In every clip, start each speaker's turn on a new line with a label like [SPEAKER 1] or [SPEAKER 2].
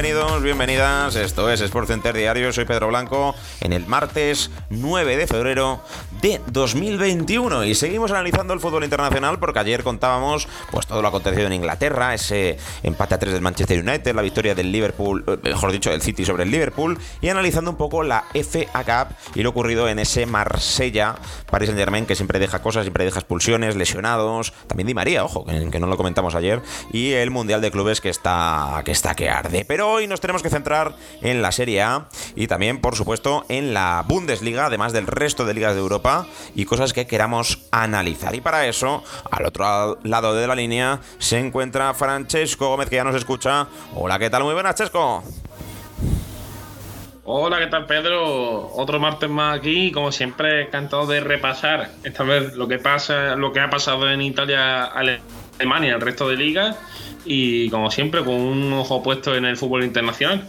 [SPEAKER 1] Bienvenidos, bienvenidas. Esto es Sport Center Diario. Soy Pedro Blanco en el martes 9 de febrero de 2021 y seguimos analizando el fútbol internacional porque ayer contábamos pues todo lo acontecido en Inglaterra, ese empate a 3 del Manchester United, la victoria del Liverpool, eh, mejor dicho, del City sobre el Liverpool y analizando un poco la FA Cup y lo ocurrido en ese Marsella Paris Saint-Germain que siempre deja cosas, siempre deja expulsiones, lesionados, también Di María, ojo, que no lo comentamos ayer y el Mundial de Clubes que está que está que arde. Pero hoy nos tenemos que centrar en la Serie A y también, por supuesto, en la Bundesliga, además del resto de ligas de Europa y cosas que queramos analizar. Y para eso, al otro lado de la línea, se encuentra Francesco Gómez, que ya nos escucha. Hola, ¿qué tal? Muy buenas, Chesco.
[SPEAKER 2] Hola, ¿qué tal Pedro? Otro martes más aquí, como siempre, encantado de repasar esta vez lo que pasa, lo que ha pasado en Italia, Alemania, el resto de ligas y como siempre con un ojo puesto en el fútbol internacional.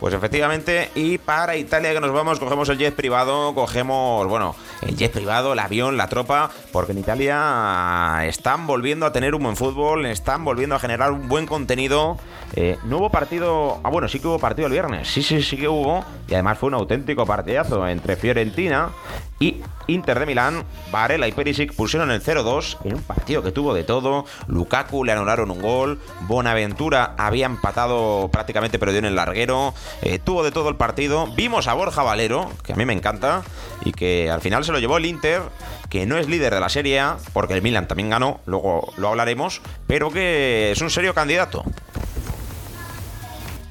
[SPEAKER 1] Pues efectivamente, y para Italia que nos vamos, cogemos el jet privado, cogemos, bueno, el jet privado, el avión, la tropa, porque en Italia están volviendo a tener un buen fútbol, están volviendo a generar un buen contenido. Eh, no hubo partido, ah bueno, sí que hubo partido el viernes, sí, sí, sí que hubo, y además fue un auténtico partidazo entre Fiorentina y Inter de Milán, Varela y Perisic pusieron el 0-2 en un partido que tuvo de todo. Lukaku le anularon un gol. Bonaventura había empatado prácticamente, pero dio en el larguero. Eh, tuvo de todo el partido. Vimos a Borja Valero, que a mí me encanta, y que al final se lo llevó el Inter, que no es líder de la Serie A, porque el Milan también ganó, luego lo hablaremos, pero que es un serio candidato.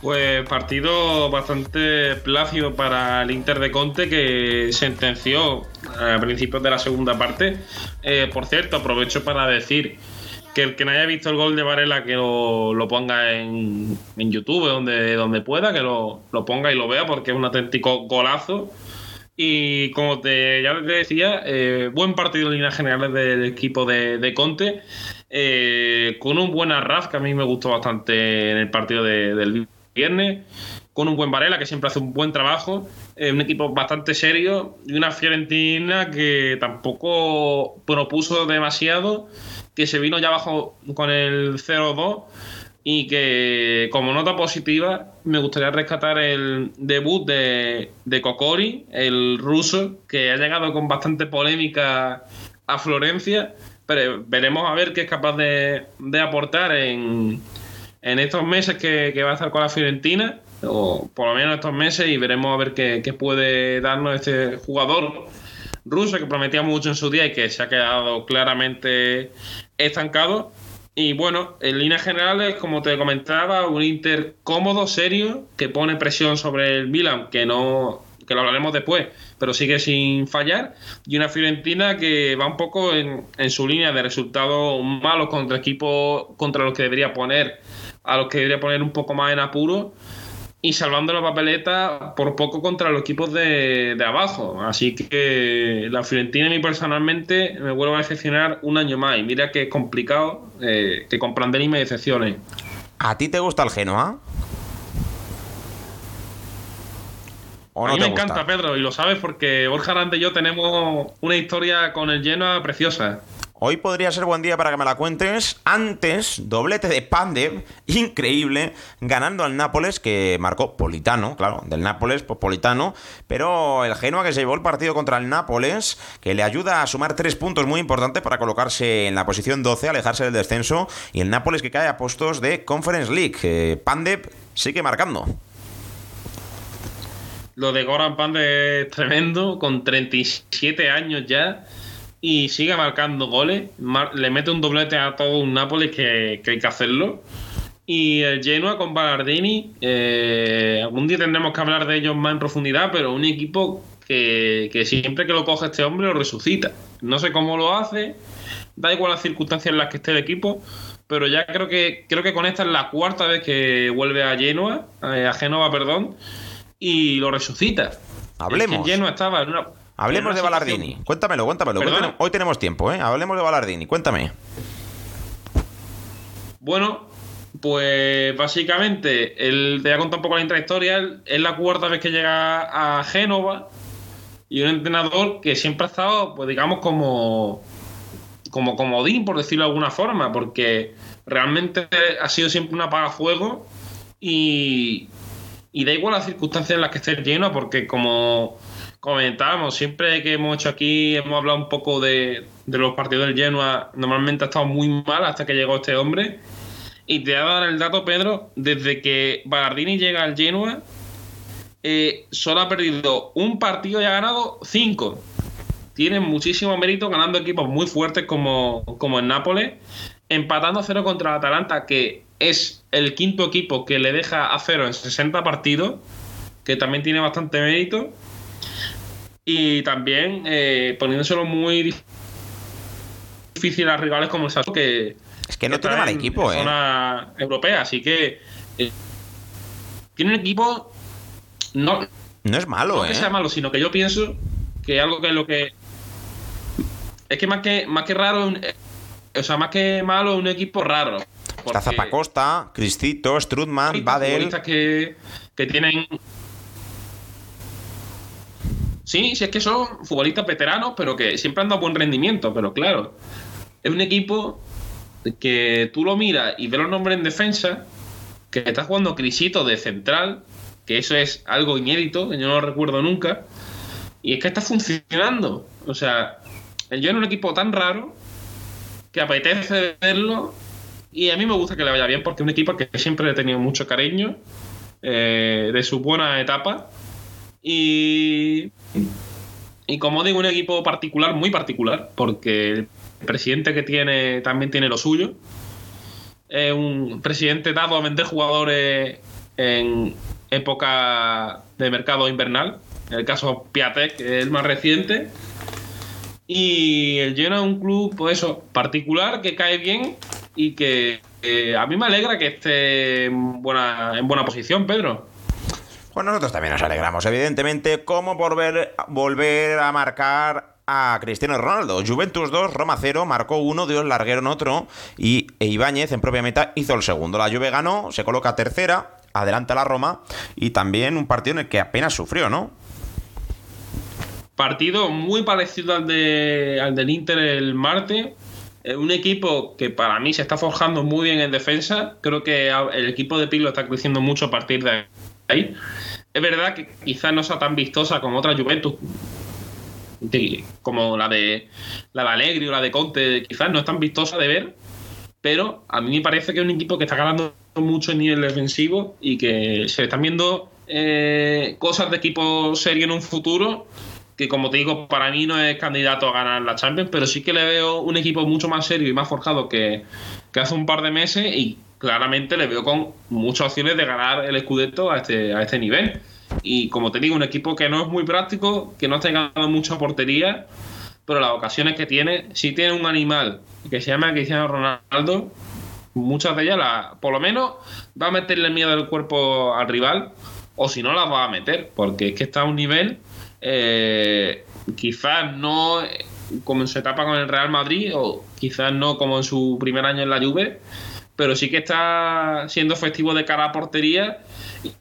[SPEAKER 2] Pues partido bastante plácido para el Inter de Conte que sentenció a principios de la segunda parte. Eh, por cierto, aprovecho para decir que el que no haya visto el gol de Varela que lo, ponga en, YouTube donde, donde pueda, que lo, ponga y lo vea porque es un auténtico golazo. Y como te, ya te decía, eh, buen partido en líneas generales del equipo de, Conte, eh, con un buen arras que a mí me gustó bastante en el partido del viernes, con un buen Varela que siempre hace un buen trabajo, eh, un equipo bastante serio y una Fiorentina que tampoco propuso demasiado, que se vino ya abajo con el 0-2 y que como nota positiva me gustaría rescatar el debut de, de Kokori, el ruso, que ha llegado con bastante polémica a Florencia, pero veremos a ver qué es capaz de, de aportar en en estos meses que, va a estar con la Fiorentina, o por lo menos estos meses, y veremos a ver qué, puede darnos este jugador ruso que prometía mucho en su día y que se ha quedado claramente estancado. Y bueno, en líneas generales, como te comentaba, un Inter cómodo, serio, que pone presión sobre el Milan, que no que lo hablaremos después, pero sigue sin fallar, y una Fiorentina que va un poco en, en su línea de resultados malos contra equipos contra los que debería poner a los que debería poner un poco más en apuro y salvando la papeleta por poco contra los equipos de, abajo. Así que la Fiorentina a mí personalmente me vuelve a decepcionar un año más. Y mira que es complicado eh, que con Prandelli me decepcione.
[SPEAKER 1] ¿A ti te gusta el Genoa?
[SPEAKER 2] a mí me encanta, Pedro, y lo sabes porque Borja Arante y yo tenemos una historia con el Genoa preciosa.
[SPEAKER 1] Hoy podría ser buen día para que me la cuentes. Antes, doblete de Pandev, increíble, ganando al Nápoles, que marcó Politano, claro, del Nápoles, pues Politano. Pero el Genoa que se llevó el partido contra el Nápoles, que le ayuda a sumar tres puntos muy importantes para colocarse en la posición 12, alejarse del descenso. Y el Nápoles que cae a puestos de Conference League. Pandev sigue marcando.
[SPEAKER 2] Lo de Goran Pan es tremendo, con 37 años ya y sigue marcando goles. le mete un doblete a todo un Nápoles que, hay que hacerlo. Y el Genoa con Ballardini, eh, algún día tendremos que hablar de ellos más en profundidad, pero un equipo que, que, siempre que lo coge este hombre lo resucita. No sé cómo lo hace, da igual las circunstancias en las que esté el equipo, pero ya creo que creo que con esta es la cuarta vez que vuelve a Genoa, eh, a Génova, perdón, y lo resucita.
[SPEAKER 1] Hablemos.
[SPEAKER 2] Genoa estaba en una
[SPEAKER 1] Hablemos de Ballardini. Cuéntamelo, cuéntamelo. Hoy tenemos tiempo, ¿eh? Hablemos de Ballardini. Cuéntame.
[SPEAKER 2] Bueno, pues básicamente, él, te voy a contar un poco la intrahistoria. Es la cuarta vez que llega a Génova y un entrenador que siempre ha estado, pues digamos, como, como comodín, por decirlo de alguna forma, porque realmente ha sido siempre un apagafuego y, y da igual las circunstancias en las que esté lleno, porque como comentábamos, siempre que hemos hecho aquí, hemos hablado un poco de, los partidos del Genoa, normalmente ha estado muy mal hasta que llegó este hombre. Y te voy a dar el dato, Pedro, desde que Ballardini llega al Genoa, eh, solo ha perdido un partido y ha ganado cinco. Tiene muchísimo mérito ganando equipos muy fuertes como, como el Nápoles, empatando a cero contra el Atalanta, que es el quinto equipo que le deja a cero en 60 partidos, que también tiene bastante mérito y también eh, poniéndoselo muy difícil a rivales como el Sassuolo que
[SPEAKER 1] es que no tiene mal equipo
[SPEAKER 2] en, zona europea así que eh, tiene un equipo no
[SPEAKER 1] no es malo
[SPEAKER 2] no
[SPEAKER 1] eh
[SPEAKER 2] que sea malo sino que yo pienso que algo que lo que es que más que más que raro o sea más que malo es un equipo raro
[SPEAKER 1] Está Zapacosta, Cristito, Strudman, Badel.
[SPEAKER 2] Que, que tienen Sí, sí es que son futbolistas veteranos, pero que siempre han dado buen rendimiento. Pero claro, es un equipo que tú lo miras y ves los nombres en defensa, que está jugando Crisito de central, que eso es algo inédito, que yo no lo recuerdo nunca. Y es que está funcionando. O sea, yo en un equipo tan raro que apetece verlo. Y a mí me gusta que le vaya bien porque es un equipo que siempre he tenido mucho cariño eh, de su buena etapa. Y y como digo, un equipo particular, muy particular, porque el presidente que tiene también tiene lo suyo. Es un presidente dado a vender jugadores en época de mercado invernal. En el caso Piatek, es el más reciente. Y el Genoa es un club, pues eso, particular, que cae bien y que a mí me alegra que esté en buena, en buena posición, Pedro.
[SPEAKER 1] Pues nosotros también nos alegramos, evidentemente, como por ver, volver a marcar a Cristiano Ronaldo. Juventus 2, Roma 0, marcó uno, Dios largueron otro y e Ibáñez en propia meta hizo el segundo. La Juve ganó, se coloca tercera, adelanta la Roma y también un partido en el que apenas sufrió, ¿no?
[SPEAKER 2] Partido muy parecido al, de, al del Inter el martes. Un equipo que para mí se está forjando muy bien en defensa. Creo que el equipo de Pilo está creciendo mucho a partir de ahí. Es verdad que quizás no sea tan vistosa como otra Juventus, como la de la de Alegri o la de Conte, quizás no es tan vistosa de ver, pero a mí me parece que es un equipo que está ganando mucho en nivel defensivo y que se están viendo eh, cosas de equipo serio en un futuro que como te digo, para mí no es candidato a ganar la Champions, pero sí que le veo un equipo mucho más serio y más forjado que, que hace un par de meses y claramente le veo con muchas opciones de ganar el Scudetto a este, a este nivel. Y como te digo, un equipo que no es muy práctico, que no está ganando mucha portería, pero las ocasiones que tiene, si tiene un animal que se llama Cristiano Ronaldo, muchas de ellas, la, por lo menos, va a meterle miedo al cuerpo al rival, o si no, las va a meter, porque es que está a un nivel, eh, quizás no como en su etapa con el Real Madrid, o quizás no como en su primer año en la Juve, pero sí que está siendo efectivo de cara a portería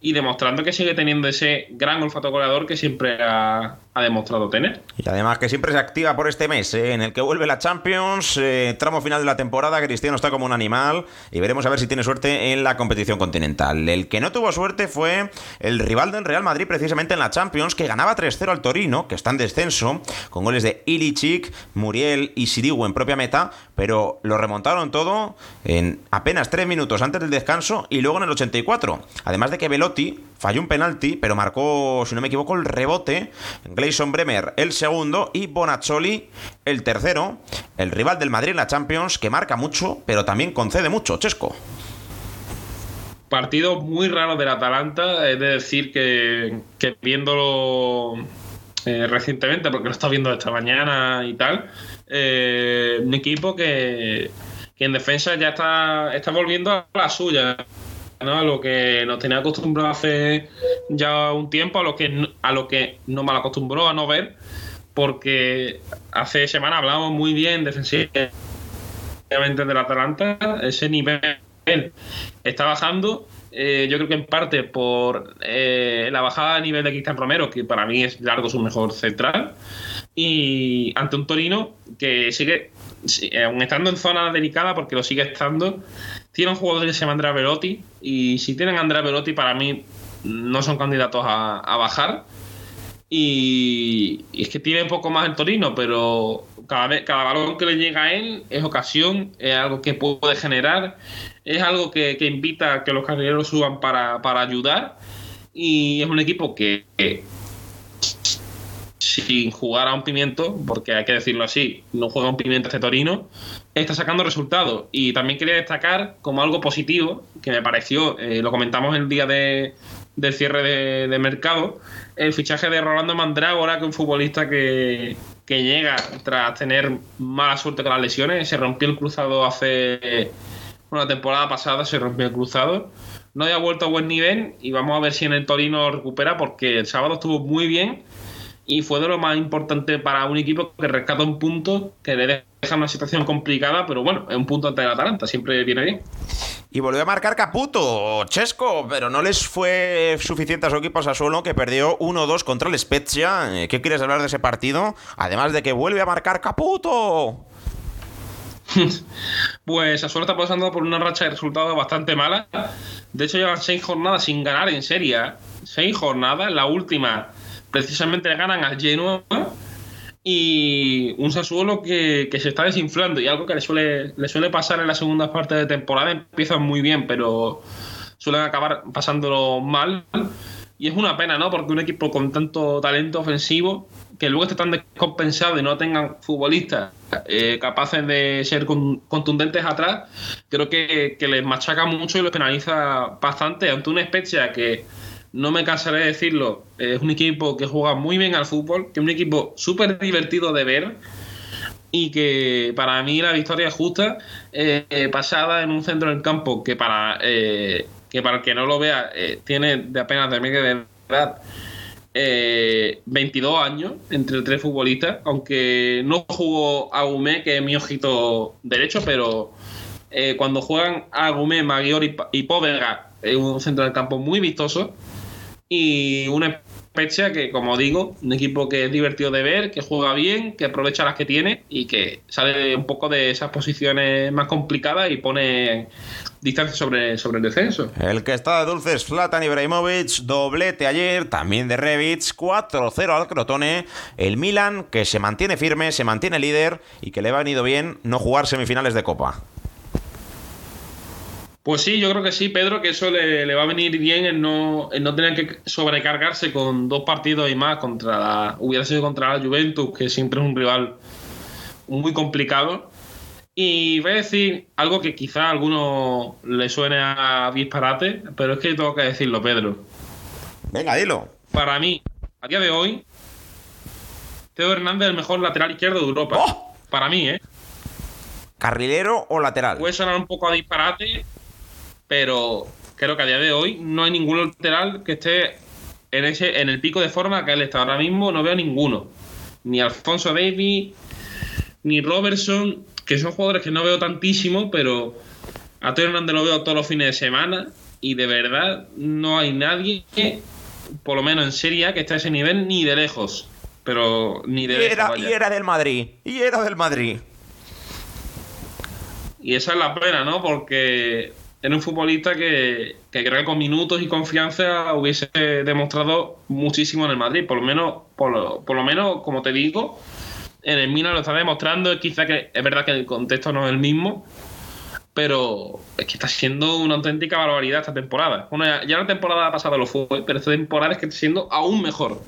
[SPEAKER 2] y demostrando que sigue teniendo ese gran olfato goleador que siempre ha, demostrado tener.
[SPEAKER 1] Y además que siempre se activa por este mes, ¿eh? en el que vuelve la Champions, eh, tramo final de la temporada, Cristiano está como un animal y veremos a ver si tiene suerte en la competición continental. El que no tuvo suerte fue el rival del Real Madrid precisamente en la Champions, que ganaba 3-0 al Torino, que está en descenso, con goles de Ilicic, Muriel y Sirigu en propia meta, pero lo remontaron todo en apenas tres minutos antes del descanso y luego en el 84. Además de que Velotti falló un penalti, pero marcó, si no me equivoco, el rebote. Gleison Bremer el segundo y Bonazzoli el tercero. El rival del Madrid en la Champions, que marca mucho, pero también concede mucho. Chesco.
[SPEAKER 2] Partido muy raro del Atalanta, es de decir que, viéndolo eh, recientemente, porque lo estado viendo esta mañana y tal, eh, un equipo que, que, en defensa ya está, está volviendo a la suya. ¿No? A lo que nos tenía acostumbrado hace ya un tiempo, a lo que a lo que nos mal acostumbró a no ver, porque hace semana hablábamos muy bien defensivamente del Atalanta, ese nivel está bajando. Eh, yo creo que en parte por eh, la bajada a nivel de Cristian Romero, que para mí es largo su mejor central, y ante un Torino que sigue, aún estando en zona delicada, porque lo sigue estando, tiene un jugador que se llama Andrea Velotti, y si tienen a Andrea Velotti, para mí no son candidatos a, bajar. Y, es que tiene un poco más el Torino, pero cada, vez, cada balón que le llega a él es ocasión, es algo que puede generar, es algo que, invita a que los carrileros suban para, ayudar. Y es un equipo que, sin jugar a un pimiento, porque hay que decirlo así, no juega un pimiento este Torino, está sacando resultados. Y también quería destacar como algo positivo, que me pareció, eh, lo comentamos el día de, del cierre de, mercado, el fichaje de Rolando Mandrágora, que es un futbolista que, que llega tras tener mala suerte con las lesiones. Se rompió el cruzado hace una temporada pasada, se rompió el cruzado. No había vuelto a buen nivel y vamos a ver si en el Torino recupera porque el sábado estuvo muy bien y fue de lo más importante para un equipo que rescata un punto que le deja una situación complicada, pero bueno, es un punto ante la Atalanta, siempre viene bien.
[SPEAKER 1] Y volvió a marcar Caputo, Chesco, pero no les fue suficiente a su equipo Sassuolo que perdió 1-2 contra el Spezia. Eh, ¿Qué quieres hablar de ese partido? Además de que vuelve a marcar Caputo.
[SPEAKER 2] pues Sassuolo está pasando por una racha de resultados bastante mala. De hecho, llevan seis jornadas sin ganar en serie. Seis jornadas, la última precisamente le ganan al Genoa y un Sassuolo que, que, se está desinflando y algo que le suele, le suele pasar en la segunda parte de temporada empiezan muy bien pero suelen acabar pasándolo mal y es una pena, ¿no? Porque un equipo con tanto talento ofensivo que luego esté tan descompensado y no tengan futbolistas eh, capaces de ser contundentes atrás, creo que, que les machaca mucho y los penaliza bastante ante una especie que no me cansaré de decirlo, es un equipo que juega muy bien al fútbol, que es un equipo súper divertido de ver y que para mí la victoria es justa, eh, pasada en un centro del campo que para, eh, que para el que no lo vea eh, tiene de apenas de media de edad 22 años entre tres futbolistas, aunque no jugó Agumé, que es mi ojito derecho, pero cuando juegan Agumé, Maggior y, y Povega, es un centro del campo muy vistoso y una Spezia que, como digo, un equipo que es divertido de ver, que juega bien, que aprovecha las que tiene y que sale un poco de esas posiciones más complicadas y pone distancia sobre, sobre el descenso.
[SPEAKER 1] El que está de dulces, Flatan Ibrahimovic, doblete ayer, también de Revits, 4-0 al Crotone. El Milan, que se mantiene firme, se mantiene líder y que le va venido bien no jugar semifinales de Copa.
[SPEAKER 2] Pues sí, yo creo que sí, Pedro, que eso le, va a venir bien en no, no tener que sobrecargarse con dos partidos y más contra la, hubiera sido contra la Juventus, que siempre es un rival muy complicado. Y voy a decir algo que quizá a alguno le suene a disparate, pero es que tengo que decirlo, Pedro.
[SPEAKER 1] Venga, dilo.
[SPEAKER 2] Para mí, a día de hoy, Teo Hernández es el mejor lateral izquierdo de Europa. ¡Oh! Para mí, ¿eh?
[SPEAKER 1] ¿Carrilero o lateral?
[SPEAKER 2] Puede sonar un poco a disparate, pero creo que a día de hoy no hay ningún lateral que esté en ese en el pico de forma que él está ahora mismo, no veo ninguno. Ni Alfonso Davis, ni Robertson, que son jugadores que no veo tantísimo, pero a Teo Hernández lo veo todos los fines de semana y de verdad no hay nadie, por lo menos en Serie A, que esté a ese nivel ni de lejos. Pero ni de
[SPEAKER 1] y Era, y era del Madrid, y era del Madrid.
[SPEAKER 2] Y esa es la pena, ¿no? Porque era un futbolista que, creo que con minutos y confianza hubiese demostrado muchísimo en el Madrid. Por lo menos, por lo, menos como te digo, En el Milan lo está demostrando. Quizá que es verdad que el contexto no es el mismo. Pero es que está siendo una auténtica barbaridad esta temporada. Bueno, ya la temporada pasada lo fue, pero esta temporada es que está siendo aún mejor.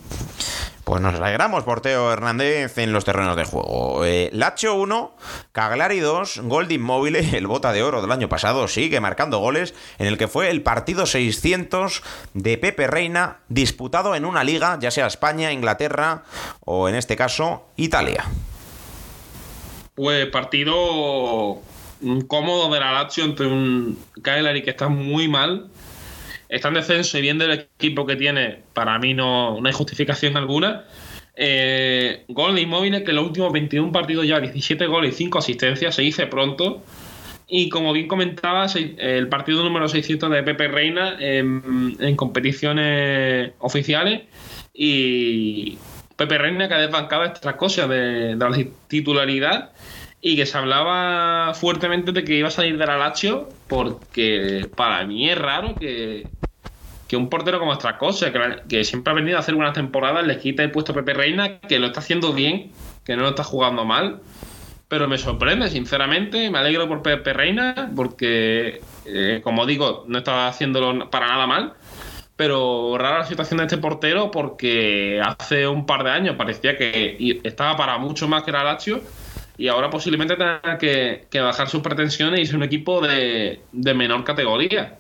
[SPEAKER 1] Pues nos alegramos por Teo Hernández en los terrenos de juego. Eh, Lacho 1, Caglari 2, Gold Inmóvil, el bota de oro del año pasado, sigue marcando goles en el que fue el partido 600 de Pepe Reina disputado en una liga, ya sea España, Inglaterra o en este caso Italia.
[SPEAKER 2] Pues partido cómodo de la Lazio entre un Cagliari que está muy mal está en descenso y viendo el equipo que tiene, para mí no, hay justificación alguna. Eh, gol de Inmóviles que en los últimos 21 partidos ya 17 goles y 5 asistencias, se dice pronto. Y como bien comentabas, el partido número 600 de Pepe Reina en, competiciones oficiales y Pepe Reina que ha desbancado estas cosas de, de, la titularidad y que se hablaba fuertemente de que iba a salir de la Lazio porque para mí es raro que, que un portero como Stracosa, que, que siempre ha venido a hacer buenas temporadas, le quita el puesto Pepe Reina, que lo está haciendo bien, que no lo está jugando mal. Pero me sorprende, sinceramente, me alegro por Pepe Reina, porque, eh, como digo, no estaba haciéndolo para nada mal. Pero rara la situación de este portero, porque hace un par de años parecía que estaba para mucho más que la Lazio y ahora posiblemente tenga que, bajar sus pretensiones y ser un equipo de, menor categoría.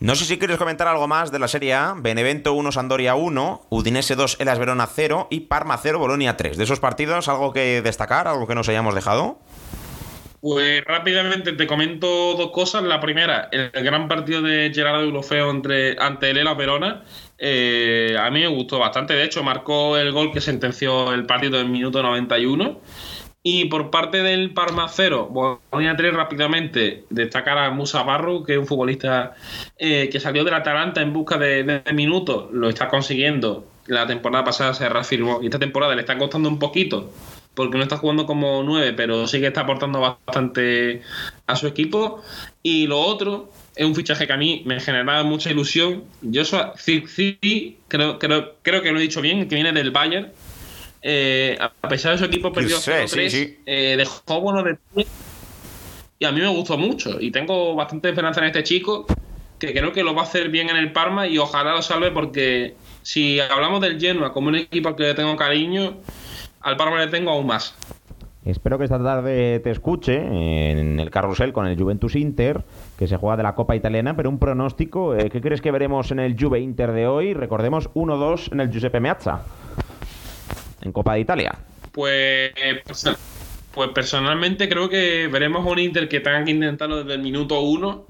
[SPEAKER 1] No sé si quieres comentar algo más de la Serie A. Benevento 1, Sandoria 1, Udinese 2, Elas Verona 0 y Parma 0, Bolonia 3. De esos partidos, ¿algo que destacar? ¿Algo que nos hayamos dejado?
[SPEAKER 2] Pues rápidamente te comento dos cosas. La primera, el gran partido de Gerardo Ulofeo entre, ante el Elas Verona. Eh, a mí me gustó bastante. De hecho, marcó el gol que sentenció el partido en minuto 91. Y por parte del Parma 0, voy a tener rápidamente destacar a Musa Barro, que es un futbolista eh, que salió del Atalanta en busca de, minutos, lo está consiguiendo. La temporada pasada se reafirmó y esta temporada le está costando un poquito porque no está jugando como 9, pero sí que está aportando bastante a su equipo. Y lo otro es un fichaje que a mí me generaba mucha ilusión. Yo sí, creo, creo, creo que lo he dicho bien, que viene del Bayern eh, a pesar de su equipo perdió 0-3, eh, dejó buenos detalles y a mí me gustó mucho. Y tengo bastante esperanza en este chico, que creo que lo va a hacer bien en el Parma y ojalá lo salve porque si hablamos del Genoa como un equipo al que le tengo cariño, al Parma le tengo aún más.
[SPEAKER 1] Espero que esta tarde te escuche en el carrusel con el Juventus Inter, que se juega de la Copa Italiana, pero un pronóstico, eh, ¿qué crees que veremos en el Juve Inter de hoy? Recordemos 1-2 en el Giuseppe Meazza en Copa de Italia?
[SPEAKER 2] Pues, pues personalmente creo que veremos un Inter que tenga que intentarlo desde el minuto uno.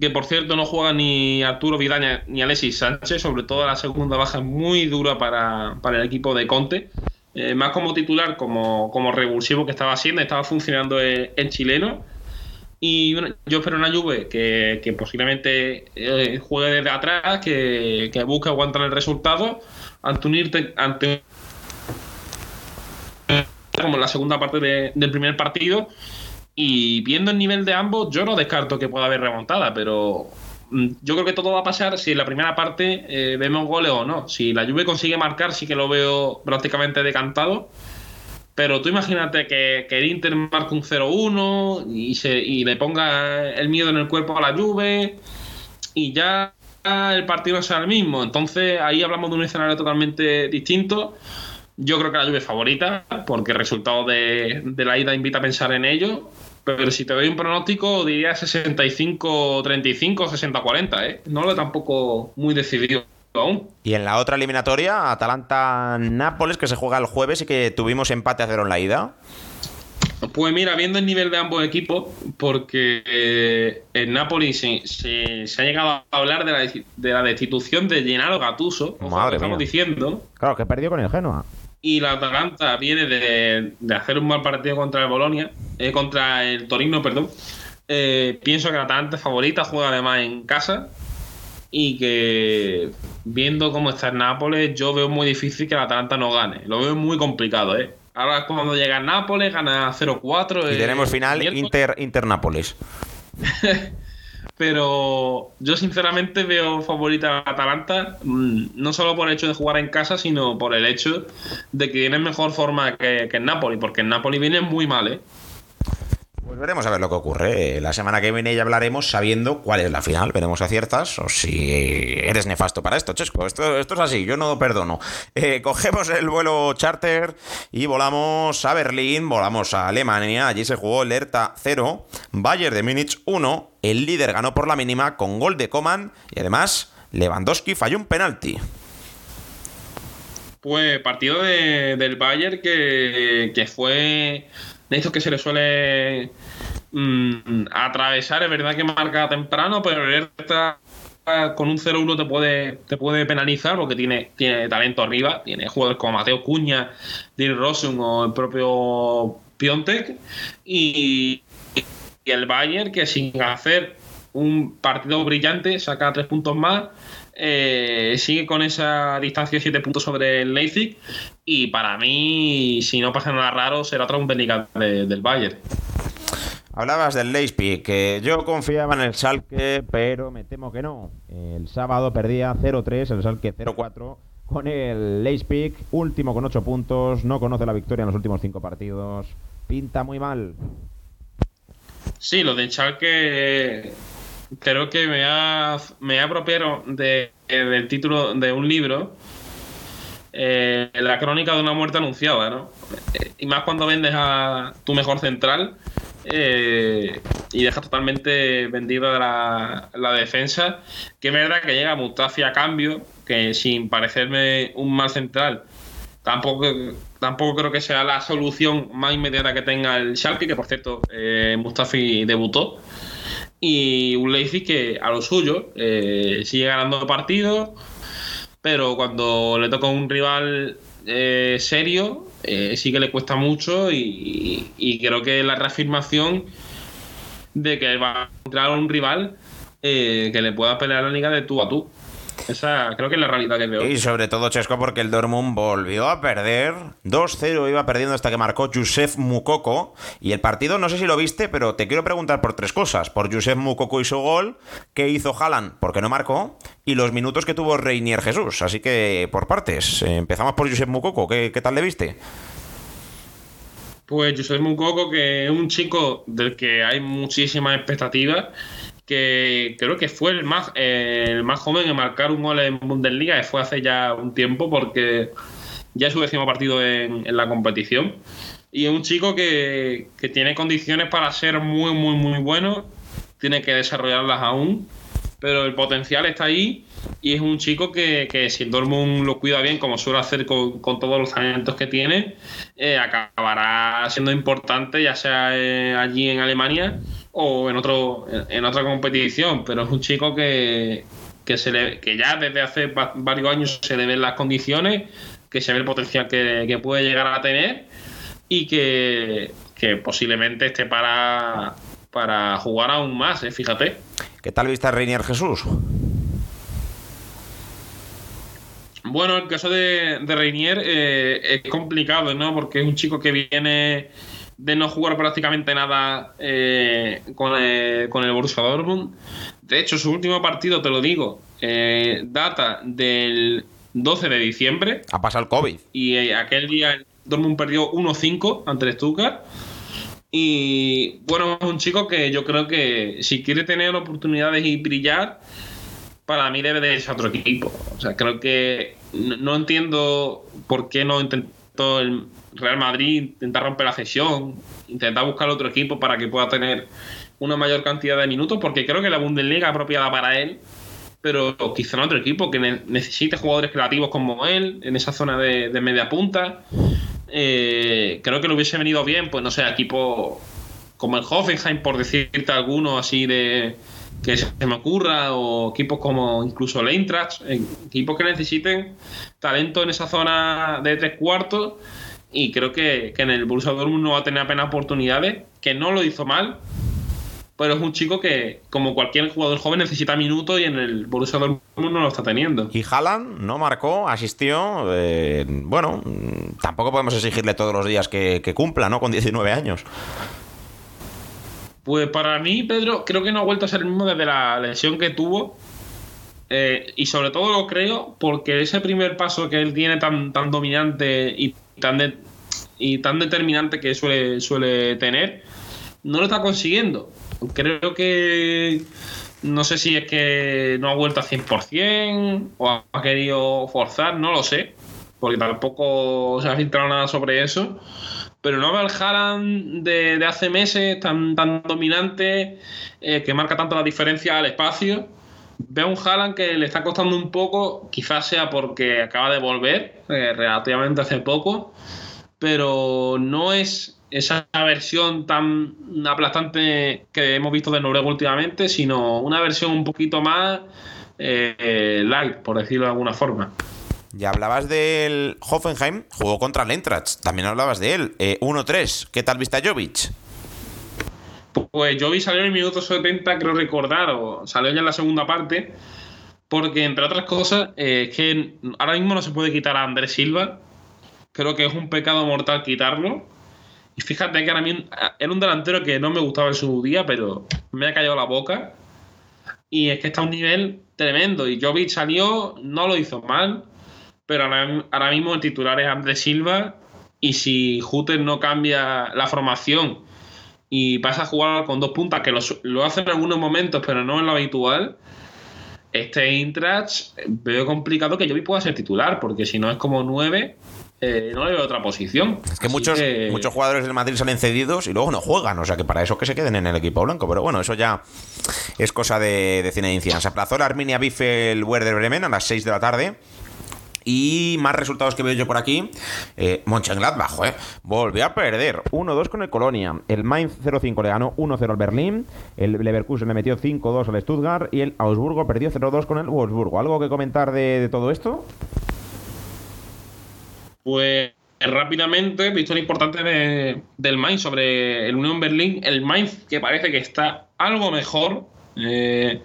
[SPEAKER 2] Que por cierto no juega ni Arturo Vidal ni Alexis Sánchez, sobre todo la segunda baja muy dura para, el equipo de Conte. Eh, más como titular, como, como revulsivo que estaba haciendo, estaba funcionando en, chileno. Y yo espero una Juve que, posiblemente eh, juegue desde atrás, que, que busque aguantar el resultado ante un, ante como en la segunda parte del primer partido. Y viendo el nivel de ambos, yo no descarto que pueda haber remontada, pero mm, yo creo que todo va a pasar si en la primera parte eh, vemos goles o no. Si la Juve consigue marcar, sí que lo veo prácticamente decantado. Pero tú imagínate que, el Inter marque un 0-1 y, y le ponga el miedo en el cuerpo a la Juve y ya el partido sea el mismo. Entonces ahí hablamos de un escenario totalmente distinto. Yo creo que la es favorita, porque el resultado de, la ida invita a pensar en ello. Pero si te doy un pronóstico, diría 65-35, 60-40, ¿eh? No lo he tampoco muy decidido aún.
[SPEAKER 1] Y en la otra eliminatoria, Atalanta-Nápoles, que se juega el jueves y que tuvimos empate a cero en la ida.
[SPEAKER 2] Pues mira, viendo el nivel de ambos equipos, porque eh, en Nápoles se, ha llegado a hablar de la, de la destitución de Gennaro Gattuso,
[SPEAKER 1] Madre
[SPEAKER 2] estamos diciendo.
[SPEAKER 1] Claro, que perdió con el Genoa
[SPEAKER 2] y la Atalanta viene de, hacer un mal partido contra el Bolonia, eh, contra el Torino, perdón. Eh, pienso que la Atalanta es favorita, juega además en casa y que viendo cómo está el Nápoles, yo veo muy difícil que la Atalanta no gane. Lo veo muy complicado, ¿eh? Ahora cuando llega el Nápoles, gana 0-4.
[SPEAKER 1] Y tenemos final Inter, Inter Nápoles.
[SPEAKER 2] pero yo sinceramente veo favorita a Atalanta, mm, no solo por el hecho de jugar en casa, sino por el hecho de que tiene mejor forma que, que el Napoli, porque el Napoli viene muy mal, ¿eh?
[SPEAKER 1] Pues veremos a ver lo que ocurre. La semana que viene ya hablaremos sabiendo cuál es la final. Veremos si aciertas o si eres nefasto para esto, Chesco. Esto, es así, yo no perdono. Eh, cogemos el vuelo charter y volamos a Berlín, volamos a Alemania. Allí se jugó el ERTA 0, Bayern de Múnich 1. El líder ganó por la mínima con gol de Coman y además Lewandowski falló un penalti.
[SPEAKER 2] Pues partido de, del Bayern que, que fue de estos que se le suele mm, atravesar. Es verdad que marca temprano, pero el con un 0-1 te puede, te puede penalizar porque tiene, tiene talento arriba. Tiene jugadores como Mateo Cuña, Dirk Rossum o el propio Piontek. Y, y el Bayern que sin hacer un partido brillante saca tres puntos más eh, sigue con esa distancia de 7 puntos sobre el Leipzig y para mí, si no pasa nada raro, será otra Bundesliga del Bayern.
[SPEAKER 1] Hablabas del Leipzig, que yo confiaba en el Salke, pero me temo que no. El sábado perdía 0-3, el Salke 0-4 con el Leipzig, último con 8 puntos, no conoce la victoria en los últimos 5 partidos. Pinta muy mal.
[SPEAKER 2] Sí, lo de Schalke creo que me ha, me ha apropiado de, del título de un libro, eh, La crónica de una muerte anunciada, ¿no? Y más cuando vendes a tu mejor central eh, y dejas totalmente vendida la, la, defensa, que es verdad que llega Mustafi a cambio, que sin parecerme un mal central, tampoco tampoco creo que sea la solución más inmediata que tenga el Schalke, que por cierto eh, Mustafi debutó y un Leipzig que a lo suyo eh, sigue ganando partidos, pero cuando le toca un rival eh, serio, eh, sí que le cuesta mucho y, creo que la reafirmación de que va a encontrar un rival que le pueda pelear la liga de tú a tú. Esa creo que es la realidad que veo.
[SPEAKER 1] Y sobre todo, Chesco, porque el Dortmund volvió a perder. 2-0 iba perdiendo hasta que marcó Yusef Mukoko. Y el partido, no sé si lo viste, pero te quiero preguntar por tres cosas. Por Yusef Mukoko y su gol. ¿Qué hizo Haaland? Porque no marcó. Y los minutos que tuvo Reinier Jesús. Así que, por partes. Empezamos por Yusef Mukoko. ¿Qué, qué tal le viste?
[SPEAKER 2] Pues Yusef Mukoko, que es un chico del que hay muchísimas expectativas que creo que fue el más, el más joven en marcar un gol en Bundesliga, que fue hace ya un tiempo, porque ya es su décimo partido en, la competición. Y es un chico que, tiene condiciones para ser muy, muy, muy bueno, tiene que desarrollarlas aún, pero el potencial está ahí y es un chico que, si el Dortmund lo cuida bien, como suele hacer con, todos los talentos que tiene, eh, acabará siendo importante, ya sea eh, allí en Alemania o en otro en otra competición, pero es un chico que, se le, que ya desde hace varios años se le ven las condiciones, que se ve el potencial que, puede llegar a tener y que, posiblemente esté para, para jugar aún más, ¿eh? fíjate.
[SPEAKER 1] ¿Qué tal viste a Reinier Jesús?
[SPEAKER 2] Bueno, el caso de, de Reinier eh, es complicado, ¿no? Porque es un chico que viene de no jugar prácticamente nada eh, con, el, con, el Borussia Dortmund. De hecho, su último partido, te lo digo, eh, data del 12 de diciembre.
[SPEAKER 1] Ha pasado el COVID.
[SPEAKER 2] Y eh, aquel día el Dortmund perdió 1-5 ante el Stuttgart. Y bueno, es un chico que yo creo que si quiere tener oportunidades y brillar, para mí debe de irse a otro equipo. O sea, creo que no entiendo por qué no intentó el, Real Madrid intentar romper la cesión, intentar buscar otro equipo para que pueda tener una mayor cantidad de minutos, porque creo que la Bundesliga es apropiada para él, pero quizá en otro equipo que necesite jugadores creativos como él, en esa zona de, media punta. Eh, creo que le hubiese venido bien, pues no sé, equipo como el Hoffenheim, por decirte alguno así de que se me ocurra, o equipos como incluso el Eintracht, equipos que necesiten talento en esa zona de tres cuartos y creo que, en el Borussia Dortmund no va a tener apenas oportunidades, que no lo hizo mal, pero es un chico que, como cualquier jugador joven, necesita minutos y en el Borussia Dortmund no lo está teniendo.
[SPEAKER 1] Y Haaland no marcó, asistió. Eh, bueno, tampoco podemos exigirle todos los días que, que, cumpla, ¿no? Con 19 años.
[SPEAKER 2] Pues para mí, Pedro, creo que no ha vuelto a ser el mismo desde la lesión que tuvo. Eh, y sobre todo lo creo porque ese primer paso que él tiene tan, tan dominante y tan, y tan determinante que suele, suele tener, no lo está consiguiendo. Creo que no sé si es que no ha vuelto a 100% o ha querido forzar, no lo sé, porque tampoco se ha filtrado nada sobre eso. Pero no veo al Haaland de, hace meses tan, tan dominante, eh, que marca tanto la diferencia al espacio. Veo un Haaland que le está costando un poco, quizás sea porque acaba de volver eh, relativamente hace poco, pero no es esa versión tan aplastante que hemos visto de Noruega últimamente, sino una versión un poquito más eh, light, por decirlo de alguna forma.
[SPEAKER 1] Ya hablabas del Hoffenheim, jugó contra el Eintracht, también hablabas de él. 1-3, eh, ¿qué tal viste a Jovic?
[SPEAKER 2] Pues Jovic salió en el minuto 70, creo recordar, o salió ya en la segunda parte, porque entre otras cosas, eh, es que ahora mismo no se puede quitar a Andrés Silva. Creo que es un pecado mortal quitarlo. Y fíjate que ahora mismo era un delantero que no me gustaba en su día, pero me ha callado la boca. Y es que está a un nivel tremendo. Y Jovic salió, no lo hizo mal pero ahora, mismo el titular es Andrés Silva y si Hutter no cambia la formación y pasa a jugar con dos puntas, que lo, hace en algunos momentos, pero no en lo habitual, este Intrach veo complicado que Jovi pueda ser titular, porque si no es como nueve, eh, no le veo otra posición.
[SPEAKER 1] Es que muchos, muchos jugadores del Madrid salen cedidos y luego no juegan, o sea que para eso que se queden en el equipo blanco. Pero bueno, eso ya es cosa de, de cine de incidencia. Se aplazó la Arminia Bife el Werder Bremen a las 6 de la tarde. Y más resultados que veo yo por aquí. Eh, Mönchengladbach, eh. Volvió a perder 1-2 con el Colonia. El Mainz 0-5 le ganó 1-0 al Berlín. El Leverkusen le metió 5-2 al Stuttgart. Y el Augsburgo perdió 0-2 con el Wolfsburgo. ¿Algo que comentar de, todo esto?
[SPEAKER 2] Pues rápidamente, victoria importante del Mainz sobre el Unión Berlín. El Mainz que parece que está algo mejor. Eh,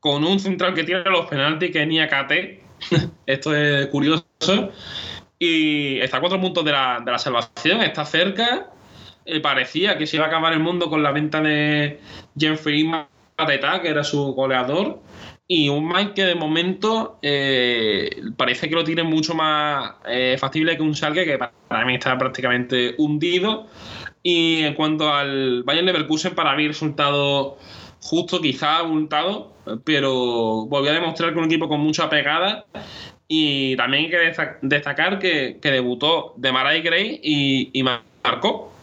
[SPEAKER 2] con un central que tiene los penaltis que es Niakate Esto es curioso. Y está a cuatro puntos de la, salvación, está cerca. Eh, parecía que se iba a acabar el mundo con la venta de Jeffrey Mateta, que era su goleador. Y un Mike que de momento eh, parece que lo tiene mucho más eh, factible que un Salgue, que para mí está prácticamente hundido. Y en cuanto al Bayern Leverkusen, para mí resultado justo, quizá abultado, pero volvió a demostrar que un equipo con mucha pegada. Y también hay que destacar que, debutó de Maray Gray y, y marcó.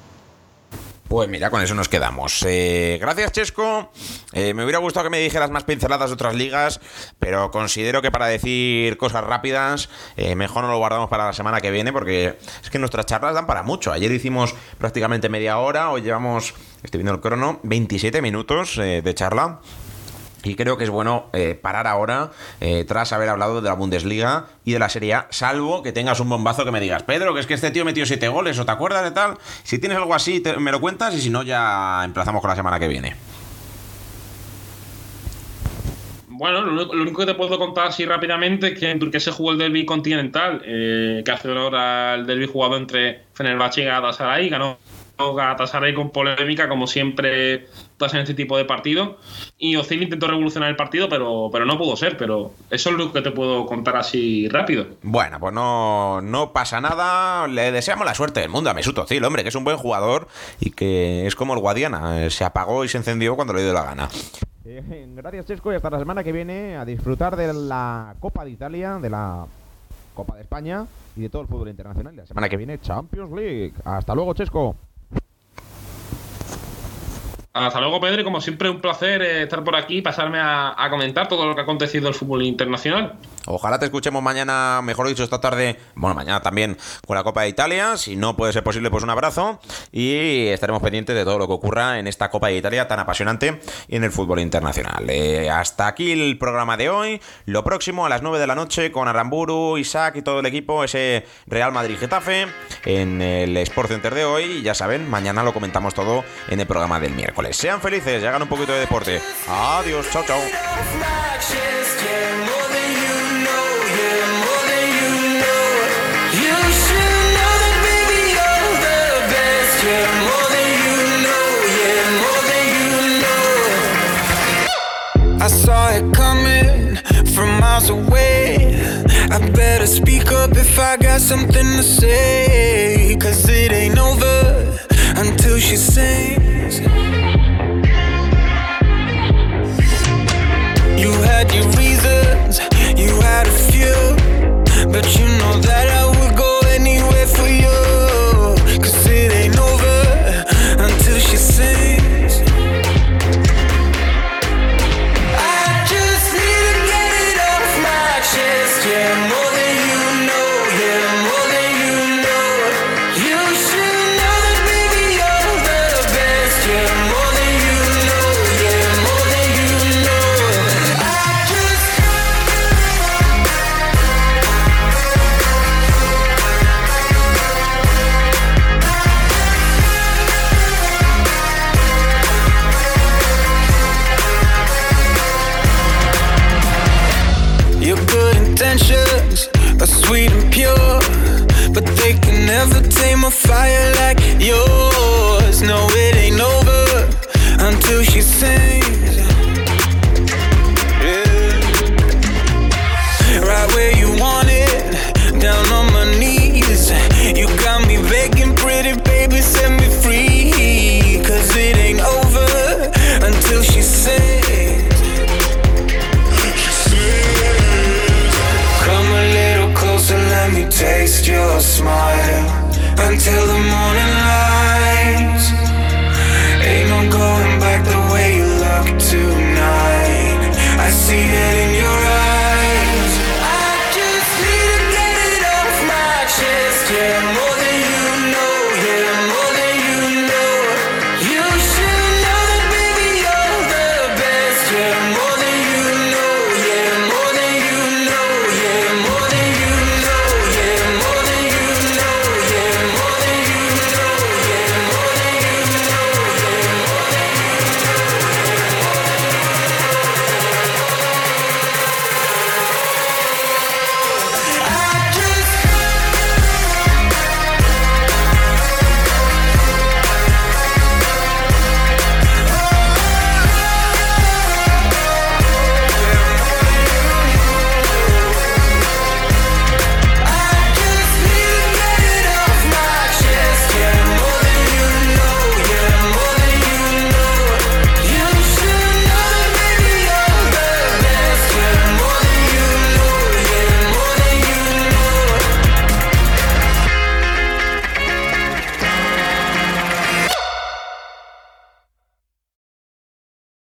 [SPEAKER 1] Pues mira, con eso nos quedamos. Eh, gracias, Chesco. Eh, me hubiera gustado que me dijeras más pinceladas de otras ligas, pero considero que para decir cosas rápidas, eh, mejor no lo guardamos para la semana que viene, porque es que nuestras charlas dan para mucho. Ayer hicimos prácticamente media hora, hoy llevamos, estoy viendo el crono, 27 minutos de charla. Y creo que es bueno eh, parar ahora, eh, tras haber hablado de la Bundesliga y de la Serie A, salvo que tengas un bombazo que me digas, Pedro, que es que este tío metió siete goles, o te acuerdas de tal. Si tienes algo así, me lo cuentas y si no, ya emplazamos con la semana que viene.
[SPEAKER 2] Bueno, lo único, que te puedo contar así rápidamente es que en Turquía se jugó el derby continental, eh, que hace ahora el derby jugado entre Fenerbahce y Galatasaray, ganó Galatasaray con polémica, como siempre pasa en este tipo de partidos. Y Ozil intentó revolucionar el partido, pero, pero no pudo ser. Pero eso es lo que te puedo contar así rápido.
[SPEAKER 1] Bueno, pues no, no pasa nada. Le deseamos la suerte del mundo a Mesut Ozil, hombre, que es un buen jugador y que es como el Guadiana. Se apagó y se encendió cuando le dio la gana. Eh, gracias, Chesco, y hasta la semana que viene a disfrutar de la Copa de Italia, de la Copa de España y de todo el fútbol internacional. La semana que viene, Champions League. Hasta luego, Chesco.
[SPEAKER 2] Hasta luego, Pedro, y como siempre, un placer eh, estar por aquí y pasarme a, comentar todo lo que ha acontecido el fútbol internacional.
[SPEAKER 1] Ojalá te escuchemos mañana, mejor dicho, esta tarde, bueno, mañana también con la Copa de Italia. Si no puede ser posible, pues un abrazo. Y estaremos pendientes de todo lo que ocurra en esta Copa de Italia tan apasionante y en el fútbol internacional. Eh, hasta aquí el programa de hoy. Lo próximo a las 9 de la noche con Aramburu, Isaac y todo el equipo, ese Real Madrid-Getafe en el Sport Center de hoy. Y ya saben, mañana lo comentamos todo en el programa del miércoles. Sean felices y hagan un poquito de deporte. Adiós, chao, chao. I saw it coming from
[SPEAKER 3] miles away. I better speak up if I got something to say. Cause it ain't over. until she sings. You had your reasons, you had a few, but you know that I my fire